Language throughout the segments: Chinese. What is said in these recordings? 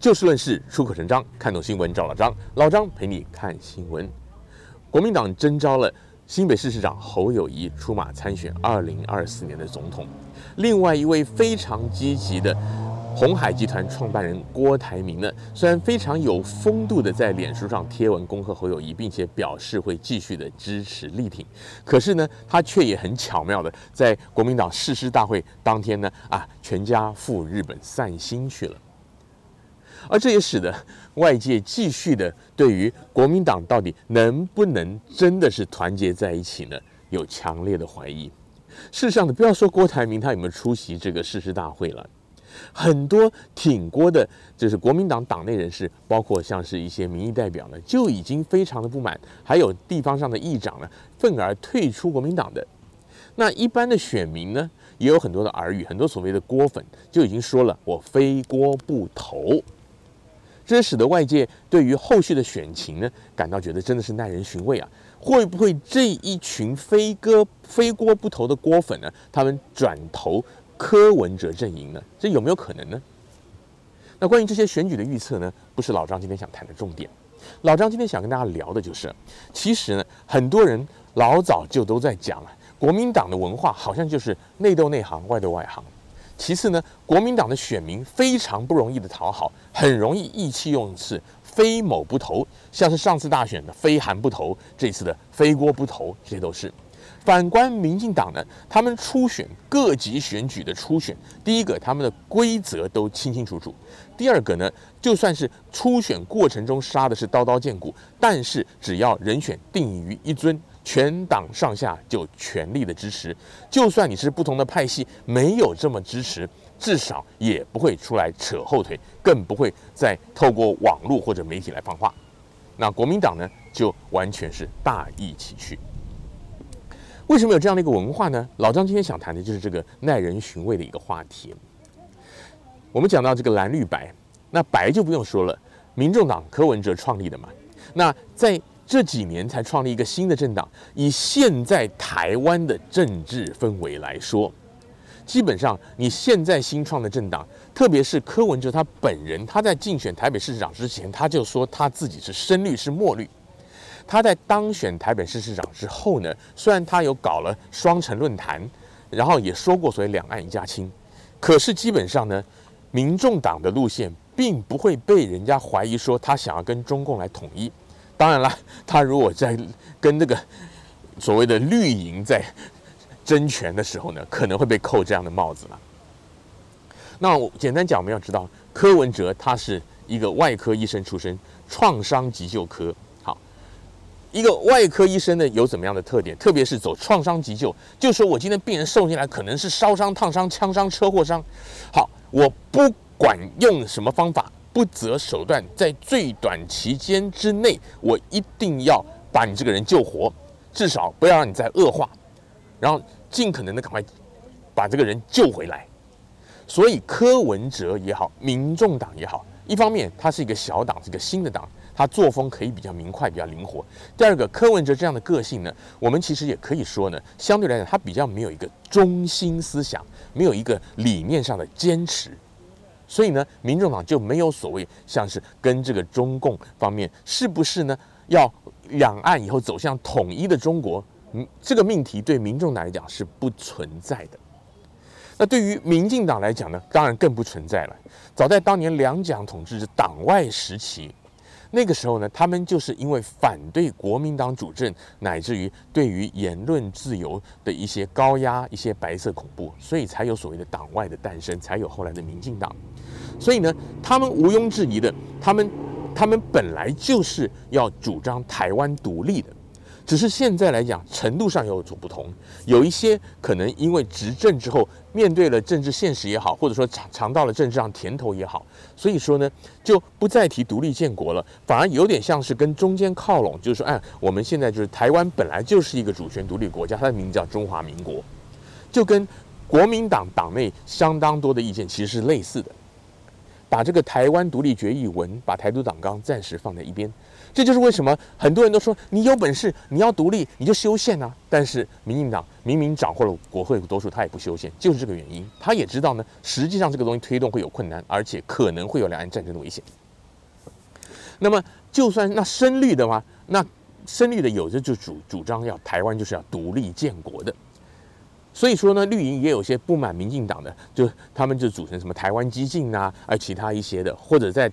就事论事，出口成章，看懂新闻找老张，老张陪你看新闻。国民党征召了新北市市长侯友谊出马参选二零二四年的总统，另外一位非常积极的鸿海集团创办人郭台铭呢，虽然非常有风度的在脸书上贴文恭贺侯友谊，并且表示会继续的支持力挺，可是呢，他却也很巧妙的在国民党誓师大会当天呢，啊，全家赴日本散心去了。而这也使得外界继续的对于国民党到底能不能真的是团结在一起呢，有强烈的怀疑。事实上呢，不要说郭台铭他有没有出席这个誓师大会了，很多挺郭的，就是国民党党内人士，包括像是一些民意代表呢，就已经非常的不满，还有地方上的议长呢，愤而退出国民党的。那一般的选民呢，也有很多的耳语，很多所谓的郭粉就已经说了，我非郭不投。这使得外界对于后续的选情呢，感到觉得真的是耐人寻味啊！会不会这一群非哥非郭不投的郭粉呢，他们转投柯文哲阵营呢？这有没有可能呢？那关于这些选举的预测呢，不是老张今天想谈的重点。老张今天想跟大家聊的就是，其实呢，很多人老早就都在讲了，国民党的文化好像就是内斗内行，外斗外行。其次呢，国民党的选民非常不容易的讨好，很容易意气用事，非某不投，像是上次大选的非韩不投，这次的非郭不投，这些都是。反观民进党呢，他们初选各级选举的初选，第一个他们的规则都清清楚楚，第二个呢，就算是初选过程中杀的是刀刀见骨，但是只要人选定于一尊。全党上下就全力的支持，就算你是不同的派系，没有这么支持，至少也不会出来扯后腿，更不会再透过网络或者媒体来放话。那国民党呢，就完全是大义其去。为什么有这样的一个文化呢？老张今天想谈的就是这个耐人寻味的一个话题。我们讲到这个蓝绿白，那白就不用说了，民众党柯文哲创立的嘛。那在这几年才创立一个新的政党，以现在台湾的政治氛围来说，基本上你现在新创的政党，特别是柯文哲他本人，他在竞选台北市长之前，他就说他自己是深绿是墨绿。他在当选台北市市长之后呢，虽然他有搞了双城论坛，然后也说过所谓两岸一家亲，可是基本上呢，民众党的路线并不会被人家怀疑说他想要跟中共来统一。当然了，他如果在跟那个所谓的绿营在争权的时候呢，可能会被扣这样的帽子了。那我简单讲，我们要知道，柯文哲他是一个外科医生出身，创伤急救科。好，一个外科医生呢，有怎么样的特点？特别是走创伤急救，就说我今天病人送进来，可能是烧伤、烫伤、枪伤、车祸伤。好，我不管用什么方法。不择手段，在最短期间之内，我一定要把你这个人救活，至少不要让你再恶化，然后尽可能的赶快把这个人救回来。所以柯文哲也好，民众党也好，一方面他是一个小党，是一个新的党，他作风可以比较明快，比较灵活。第二个，柯文哲这样的个性呢，我们其实也可以说呢，相对来讲，他比较没有一个中心思想，没有一个理念上的坚持。所以呢，民众党就没有所谓像是跟这个中共方面是不是呢，要两岸以后走向统一的中国，嗯，这个命题对民众来讲是不存在的。那对于民进党来讲呢，当然更不存在了。早在当年两蒋统治的党外时期。那个时候呢，他们就是因为反对国民党主政，乃至于对于言论自由的一些高压、一些白色恐怖，所以才有所谓的党外的诞生，才有后来的民进党。所以呢，他们毋庸置疑的，他们他们本来就是要主张台湾独立的。只是现在来讲，程度上有所不同。有一些可能因为执政之后，面对了政治现实也好，或者说尝尝到了政治上甜头也好，所以说呢，就不再提独立建国了，反而有点像是跟中间靠拢，就是说，哎，我们现在就是台湾本来就是一个主权独立国家，它的名字叫中华民国，就跟国民党党内相当多的意见其实是类似的。把这个台湾独立决议文，把台独党纲暂时放在一边。这就是为什么很多人都说你有本事，你要独立，你就修宪啊。但是民进党明明掌握了国会多数，他也不修宪，就是这个原因。他也知道呢，实际上这个东西推动会有困难，而且可能会有两岸战争的危险。那么，就算那深绿的话，那深绿的有的就主主张要台湾就是要独立建国的。所以说呢，绿营也有些不满民进党的，就他们就组成什么台湾激进啊，而其他一些的，或者在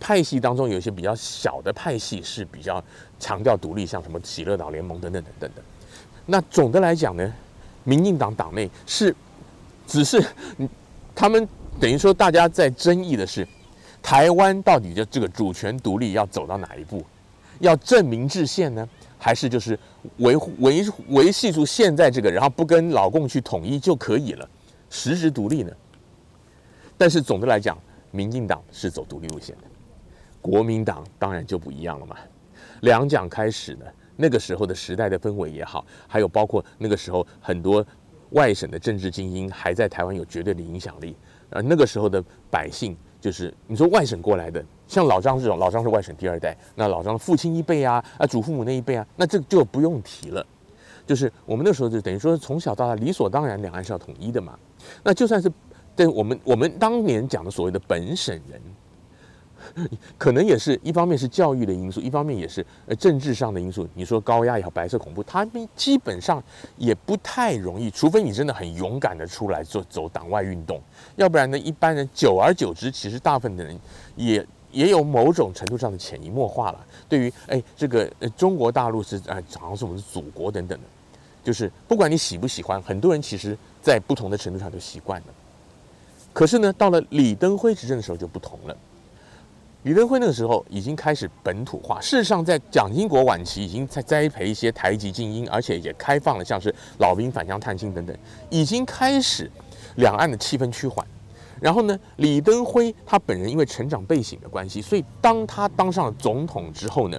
派系当中有一些比较小的派系是比较强调独立，像什么喜乐岛联盟等等等等的。那总的来讲呢，民进党党内是只是他们等于说大家在争议的是，台湾到底的这个主权独立要走到哪一步，要正名制宪呢？还是就是维维维系住现在这个，然后不跟老共去统一就可以了，实质独立呢？但是总的来讲，民进党是走独立路线的，国民党当然就不一样了嘛。两蒋开始呢，那个时候的时代的氛围也好，还有包括那个时候很多外省的政治精英还在台湾有绝对的影响力，而那个时候的百姓。就是你说外省过来的，像老张这种，老张是外省第二代，那老张的父亲一辈啊，啊祖父母那一辈啊，那这就不用提了。就是我们那时候就等于说从小到大理所当然两岸是要统一的嘛。那就算是对我们我们当年讲的所谓的本省人。可能也是一方面是教育的因素，一方面也是呃政治上的因素。你说高压也好，白色恐怖，他们基本上也不太容易，除非你真的很勇敢的出来做走党外运动，要不然呢，一般人久而久之，其实大部分的人也也有某种程度上的潜移默化了。对于哎这个中国大陆是哎好像是我们的祖国等等的，就是不管你喜不喜欢，很多人其实在不同的程度上都习惯了。可是呢，到了李登辉执政的时候就不同了。李登辉那个时候已经开始本土化，事实上在蒋经国晚期已经在栽培一些台籍精英，而且也开放了像是老兵返乡探亲等等，已经开始两岸的气氛趋缓。然后呢，李登辉他本人因为成长背景的关系，所以当他当上了总统之后呢，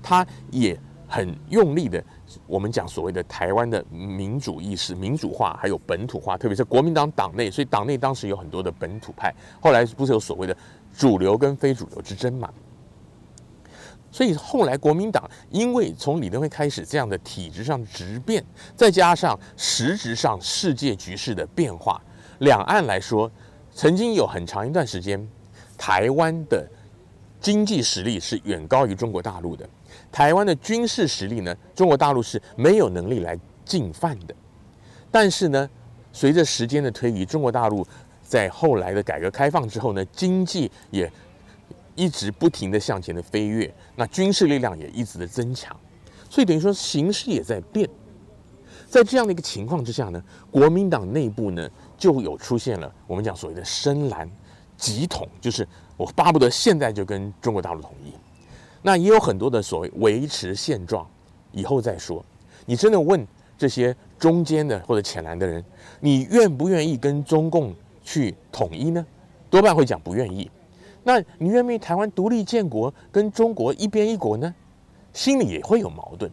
他也很用力的，我们讲所谓的台湾的民主意识、民主化还有本土化，特别是国民党党内，所以党内当时有很多的本土派，后来不是有所谓的。主流跟非主流之争嘛，所以后来国民党因为从李登辉开始这样的体制上的质变，再加上实质上世界局势的变化，两岸来说，曾经有很长一段时间，台湾的经济实力是远高于中国大陆的，台湾的军事实力呢，中国大陆是没有能力来进犯的。但是呢，随着时间的推移，中国大陆。在后来的改革开放之后呢，经济也一直不停地向前的飞跃，那军事力量也一直的增强，所以等于说形势也在变。在这样的一个情况之下呢，国民党内部呢就有出现了我们讲所谓的深蓝极统，就是我巴不得现在就跟中国大陆统一。那也有很多的所谓维持现状，以后再说。你真的问这些中间的或者浅蓝的人，你愿不愿意跟中共？去统一呢，多半会讲不愿意。那你愿不愿意台湾独立建国，跟中国一边一国呢？心里也会有矛盾。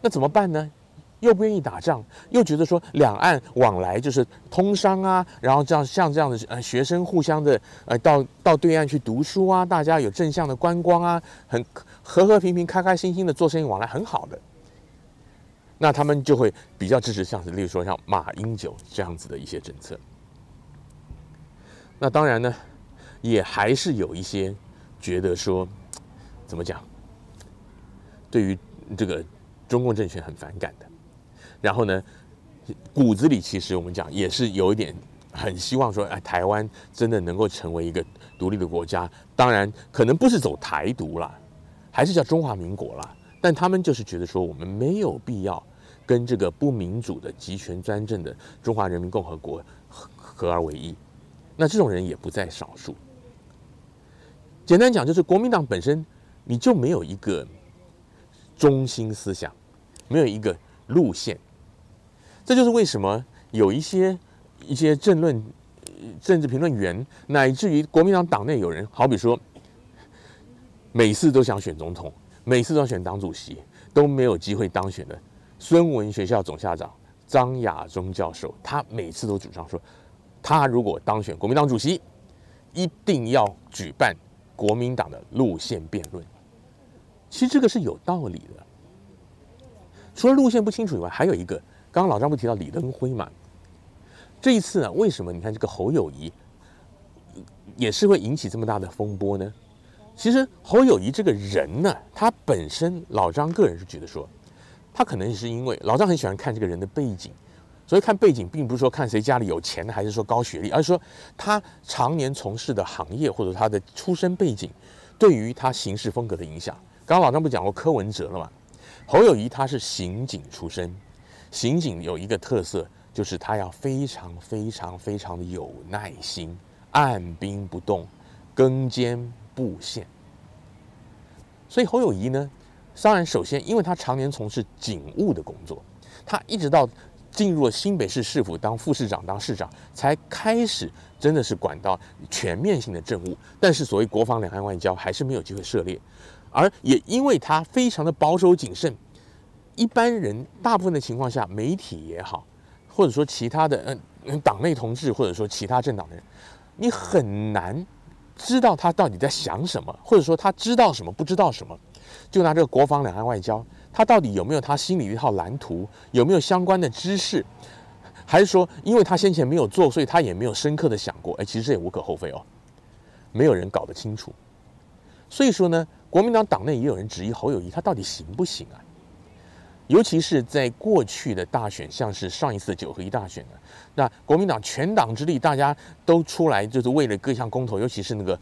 那怎么办呢？又不愿意打仗，又觉得说两岸往来就是通商啊，然后这样像这样的呃学生互相的呃到到对岸去读书啊，大家有正向的观光啊，很和和平平、开开心心的做生意往来，很好的。那他们就会比较支持，像是例如说像马英九这样子的一些政策。那当然呢，也还是有一些觉得说，怎么讲，对于这个中共政权很反感的。然后呢，骨子里其实我们讲也是有一点很希望说，哎，台湾真的能够成为一个独立的国家。当然，可能不是走台独啦，还是叫中华民国啦。但他们就是觉得说，我们没有必要跟这个不民主的集权专政的中华人民共和国合合而为一。那这种人也不在少数。简单讲，就是国民党本身你就没有一个中心思想，没有一个路线。这就是为什么有一些一些政论、政治评论员，乃至于国民党党内有人，好比说，每次都想选总统，每次都想选党主席，都没有机会当选的孙文学校总校长张亚中教授，他每次都主张说。他如果当选国民党主席，一定要举办国民党的路线辩论。其实这个是有道理的。除了路线不清楚以外，还有一个，刚刚老张不提到李登辉嘛？这一次呢，为什么你看这个侯友谊也是会引起这么大的风波呢？其实侯友谊这个人呢，他本身老张个人是觉得说，他可能是因为老张很喜欢看这个人的背景，所以看背景并不是说看谁家里有钱还是说高学历，而是说他常年从事的行业或者他的出身背景对于他行事风格的影响。刚刚老张不讲过柯文哲了吗？侯友谊他是刑警出身，刑警有一个特色，就是他要非常非常非常的有耐心，按兵不动，更兼布线。所以侯友谊呢，当然首先因为他常年从事警务的工作，他一直到进入了新北市市府当副市长、当市长，才开始真的是管到全面性的政务。但是所谓国防、两岸、外交，还是没有机会涉猎。而也因为他非常的保守谨慎，一般人大部分的情况下，媒体也好，或者说其他的嗯党内同志，或者说其他政党的人，你很难知道他到底在想什么，或者说他知道什么不知道什么。就拿这个国防、两岸、外交，他到底有没有他心里一套蓝图，有没有相关的知识，还是说因为他先前没有做，所以他也没有深刻的想过？哎，其实这也无可厚非哦，没有人搞得清楚。所以说呢。国民党党内也有人质疑侯友谊他到底行不行啊？尤其是在过去的大选，像是上一次的九合一大选呢，那国民党全党之力，大家都出来就是为了各项公投，尤其是那个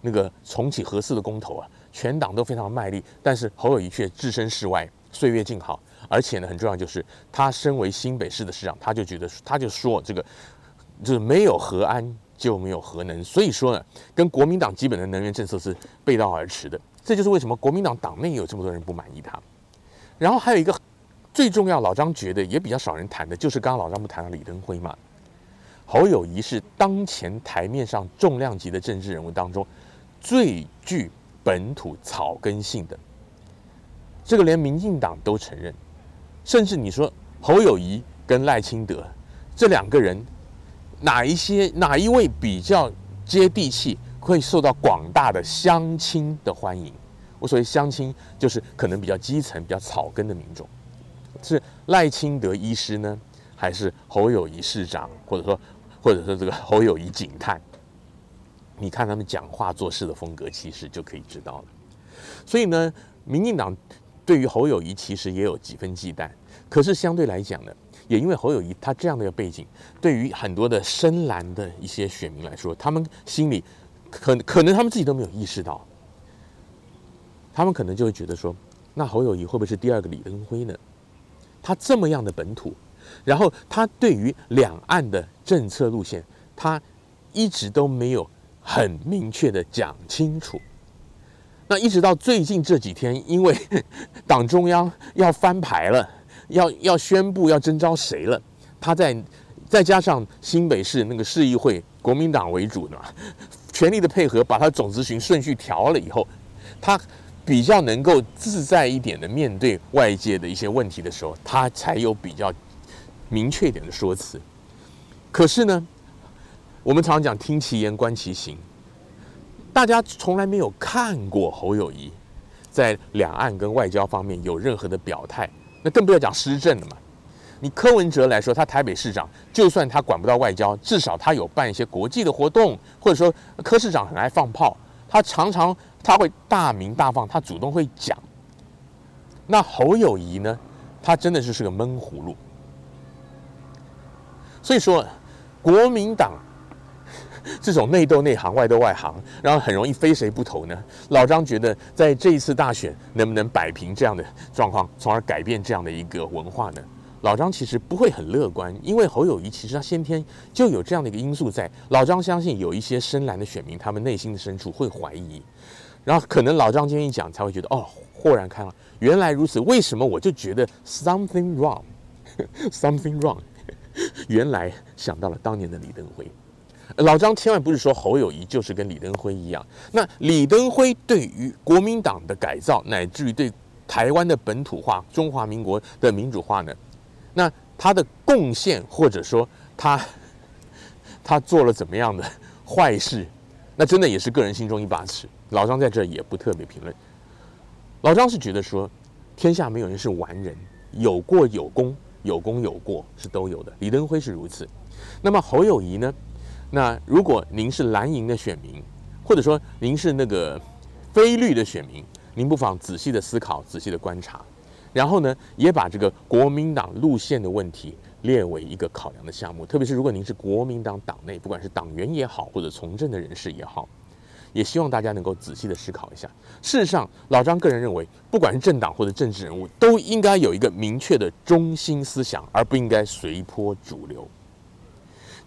那个重启核四的公投啊，全党都非常卖力，但是侯友谊却置身事外，岁月静好。而且呢，很重要就是他身为新北市的市长，他就觉得他就说这个就是没有核安就没有核能，所以说呢，跟国民党基本的能源政策是背道而驰的。这就是为什么国民党党内有这么多人不满意他。然后还有一个最重要，老张觉得也比较少人谈的，就是刚刚老张不谈到李登辉嘛。侯友谊是当前台面上重量级的政治人物当中最具本土草根性的，这个连民进党都承认。甚至你说侯友谊跟赖清德这两个人，哪一些哪一位比较接地气？会受到广大的乡亲的欢迎。我所谓乡亲，就是可能比较基层、比较草根的民众。是赖清德医师呢，还是侯友谊市长，或者说，或者说这个侯友谊警探？你看他们讲话做事的风格，其实就可以知道了。所以呢，民进党对于侯友谊其实也有几分忌惮。可是相对来讲呢，也因为侯友谊他这样的一个背景，对于很多的深蓝的一些选民来说，他们心里。可可能他们自己都没有意识到，他们可能就会觉得说，那侯友谊会不会是第二个李登辉呢？他这么样的本土，然后他对于两岸的政策路线，他一直都没有很明确的讲清楚。那一直到最近这几天，因为 党中央要翻牌了，要要宣布要征召谁了，他在再加上新北市那个市议会国民党为主的嘛。全力的配合，把他总咨询顺序调了以后，他比较能够自在一点的面对外界的一些问题的时候，他才有比较明确一点的说辞。可是呢，我们常常讲听其言观其行，大家从来没有看过侯友谊在两岸跟外交方面有任何的表态，那更不要讲施政了嘛。你柯文哲来说，他台北市长，就算他管不到外交，至少他有办一些国际的活动，或者说柯市长很爱放炮，他常常他会大鸣大放，他主动会讲。那侯友谊呢？他真的就是个闷葫芦。所以说，国民党 这种内斗内行、外斗外行，然后很容易非谁不投呢？老张觉得，在这一次大选，能不能摆平这样的状况，从而改变这样的一个文化呢？老张其实不会很乐观，因为侯友谊其实他先天就有这样的一个因素在。老张相信有一些深蓝的选民，他们内心的深处会怀疑，然后可能老张今天一讲，才会觉得哦，豁然开朗，原来如此。为什么我就觉得 something wrong，something wrong？原来想到了当年的李登辉。老张千万不是说侯友谊就是跟李登辉一样。那李登辉对于国民党的改造，乃至于对台湾的本土化、中华民国的民主化呢？那他的贡献，或者说他他做了怎么样的坏事，那真的也是个人心中一把尺。老张在这也不特别评论。老张是觉得说，天下没有人是完人，有过有功，有功有过是都有的。李登辉是如此。那么侯友谊呢？那如果您是蓝营的选民，或者说您是那个非绿的选民，您不妨仔细的思考，仔细的观察，然后呢，也把这个国民党路线的问题列为一个考量的项目。特别是如果您是国民党党内，不管是党员也好，或者从政的人士也好。也希望大家能够仔细的思考一下。事实上，老张个人认为，不管是政党或者政治人物，都应该有一个明确的中心思想，而不应该随波逐流。